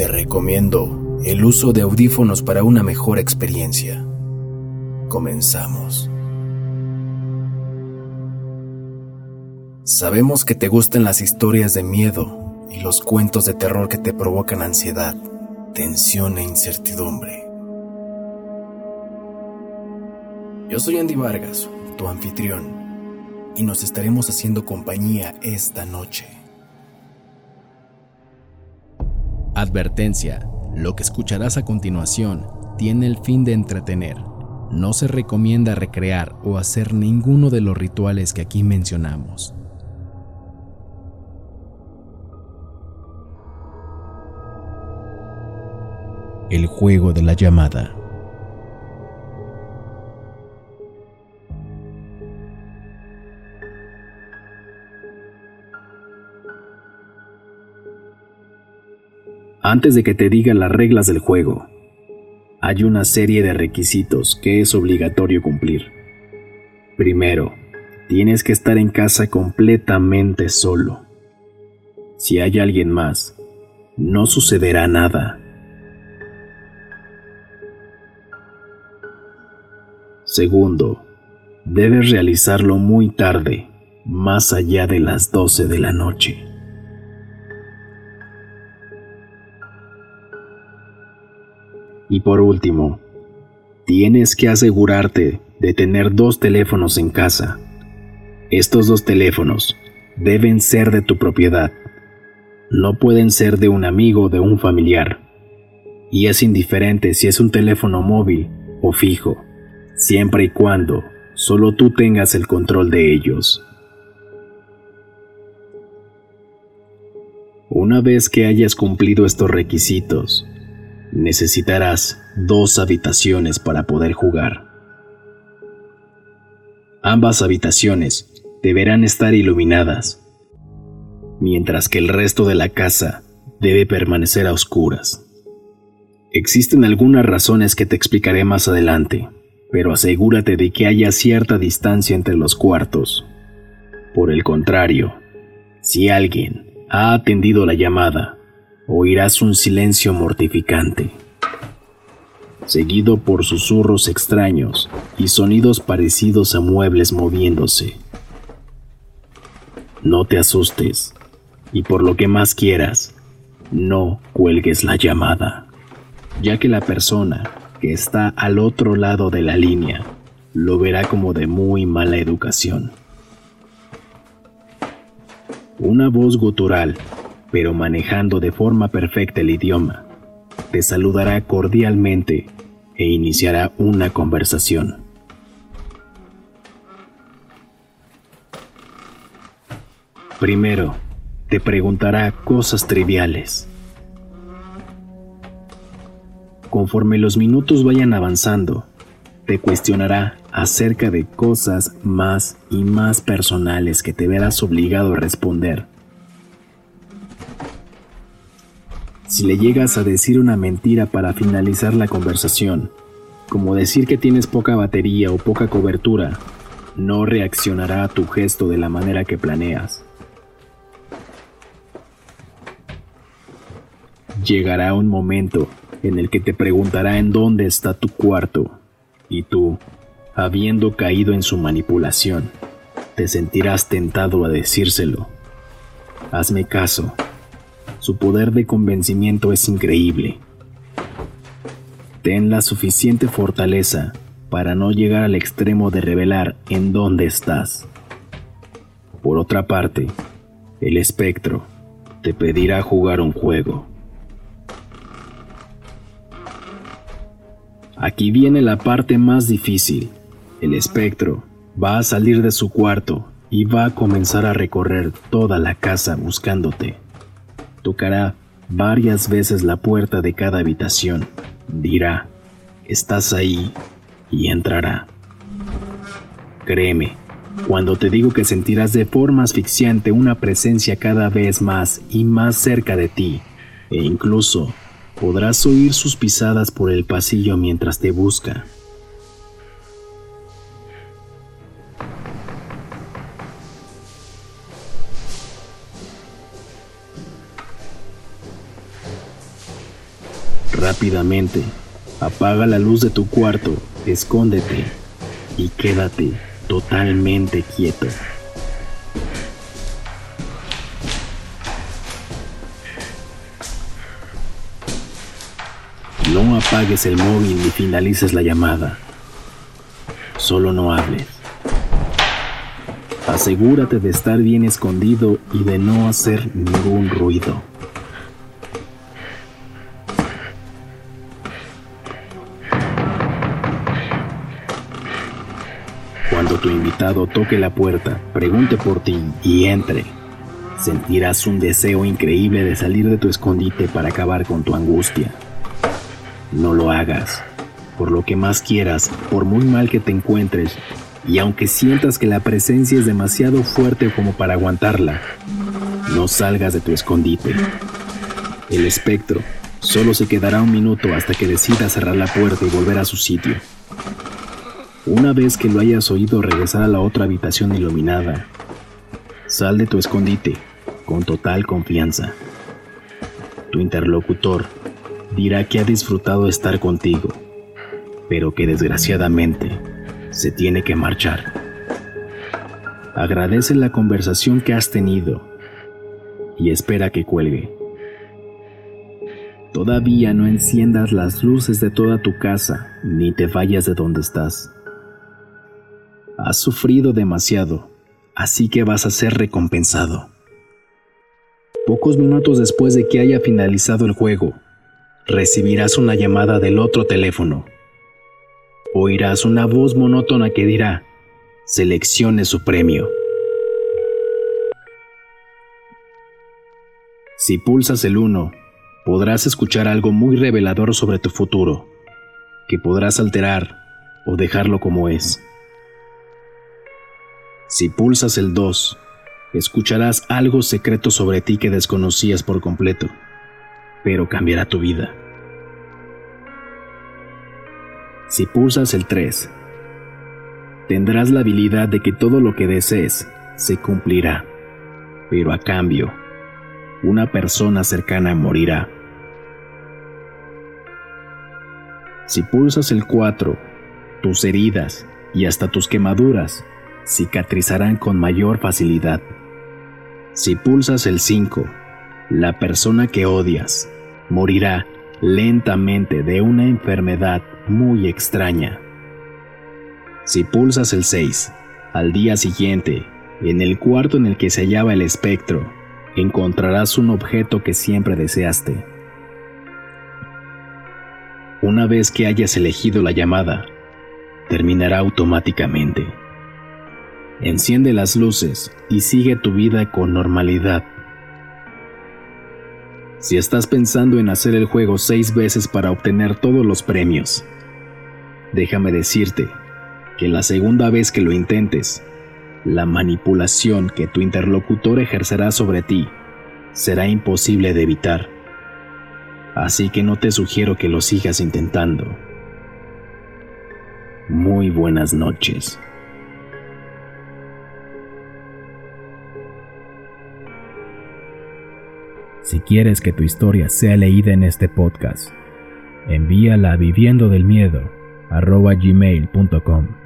Te recomiendo el uso de audífonos para una mejor experiencia. Comenzamos. Sabemos que te gustan las historias de miedo y los cuentos de terror que te provocan ansiedad, tensión e incertidumbre. Yo soy Andy Vargas, tu anfitrión, y nos estaremos haciendo compañía esta noche. Advertencia. Lo que escucharás a continuación tiene el fin de entretener. No se recomienda recrear o hacer ninguno de los rituales que aquí mencionamos. El juego de la llamada. Antes de que te diga las reglas del juego, hay una serie de requisitos que es obligatorio cumplir. Primero, tienes que estar en casa completamente solo. Si hay alguien más, no sucederá nada. Segundo, debes realizarlo muy tarde, más allá de las 12 de la noche. Y por último, tienes que asegurarte de tener dos teléfonos en casa. Estos dos teléfonos deben ser de tu propiedad. No pueden ser de un amigo o de un familiar. Y es indiferente si es un teléfono móvil o fijo, siempre y cuando solo tú tengas el control de ellos. Una vez que hayas cumplido estos requisitos, necesitarás dos habitaciones para poder jugar. Ambas habitaciones deberán estar iluminadas, mientras que el resto de la casa debe permanecer a oscuras. Existen algunas razones que te explicaré más adelante, pero asegúrate de que haya cierta distancia entre los cuartos. Por el contrario, si alguien ha atendido la llamada, oirás un silencio mortificante, seguido por susurros extraños y sonidos parecidos a muebles moviéndose. No te asustes y por lo que más quieras, no cuelgues la llamada, ya que la persona que está al otro lado de la línea lo verá como de muy mala educación. Una voz gutural pero manejando de forma perfecta el idioma, te saludará cordialmente e iniciará una conversación. Primero, te preguntará cosas triviales. Conforme los minutos vayan avanzando, te cuestionará acerca de cosas más y más personales que te verás obligado a responder Si le llegas a decir una mentira para finalizar la conversación, como decir que tienes poca batería o poca cobertura, no reaccionará a tu gesto de la manera que planeas. Llegará un momento en el que te preguntará en dónde está tu cuarto y tú, habiendo caído en su manipulación, te sentirás tentado a decírselo. Hazme caso su poder de convencimiento es increíble. Ten la suficiente fortaleza para no llegar al extremo de revelar en dónde estás. Por otra parte, el espectro te pedirá jugar un juego. Aquí viene la parte más difícil. El espectro va a salir de su cuarto y va a comenzar a recorrer toda la casa buscándote. Tocará varias veces la puerta de cada habitación. Dirá, estás ahí y entrará. Créeme, cuando te digo que sentirás de forma asfixiante una presencia cada vez más y más cerca de ti, e incluso podrás oír sus pisadas por el pasillo mientras te busca. Rápidamente, apaga la luz de tu cuarto, escóndete y quédate totalmente quieto. No apagues el móvil ni finalices la llamada. Solo no hables. Asegúrate de estar bien escondido y de no hacer ningún ruido. Cuando tu invitado toque la puerta, pregunte por ti y entre. Sentirás un deseo increíble de salir de tu escondite para acabar con tu angustia. No lo hagas. Por lo que más quieras, por muy mal que te encuentres, y aunque sientas que la presencia es demasiado fuerte como para aguantarla, no salgas de tu escondite. El espectro solo se quedará un minuto hasta que decida cerrar la puerta y volver a su sitio. Una vez que lo hayas oído regresar a la otra habitación iluminada, sal de tu escondite con total confianza. Tu interlocutor dirá que ha disfrutado estar contigo, pero que desgraciadamente se tiene que marchar. Agradece la conversación que has tenido y espera que cuelgue. Todavía no enciendas las luces de toda tu casa ni te vayas de donde estás. Has sufrido demasiado, así que vas a ser recompensado. Pocos minutos después de que haya finalizado el juego, recibirás una llamada del otro teléfono. Oirás una voz monótona que dirá, seleccione su premio. Si pulsas el 1, podrás escuchar algo muy revelador sobre tu futuro, que podrás alterar o dejarlo como es. Si pulsas el 2, escucharás algo secreto sobre ti que desconocías por completo, pero cambiará tu vida. Si pulsas el 3, tendrás la habilidad de que todo lo que desees se cumplirá, pero a cambio, una persona cercana morirá. Si pulsas el 4, tus heridas y hasta tus quemaduras cicatrizarán con mayor facilidad. Si pulsas el 5, la persona que odias morirá lentamente de una enfermedad muy extraña. Si pulsas el 6, al día siguiente, en el cuarto en el que se hallaba el espectro, encontrarás un objeto que siempre deseaste. Una vez que hayas elegido la llamada, terminará automáticamente. Enciende las luces y sigue tu vida con normalidad. Si estás pensando en hacer el juego seis veces para obtener todos los premios, déjame decirte que la segunda vez que lo intentes, la manipulación que tu interlocutor ejercerá sobre ti será imposible de evitar. Así que no te sugiero que lo sigas intentando. Muy buenas noches. Si quieres que tu historia sea leída en este podcast, envíala a viviendo del miedo gmail.com.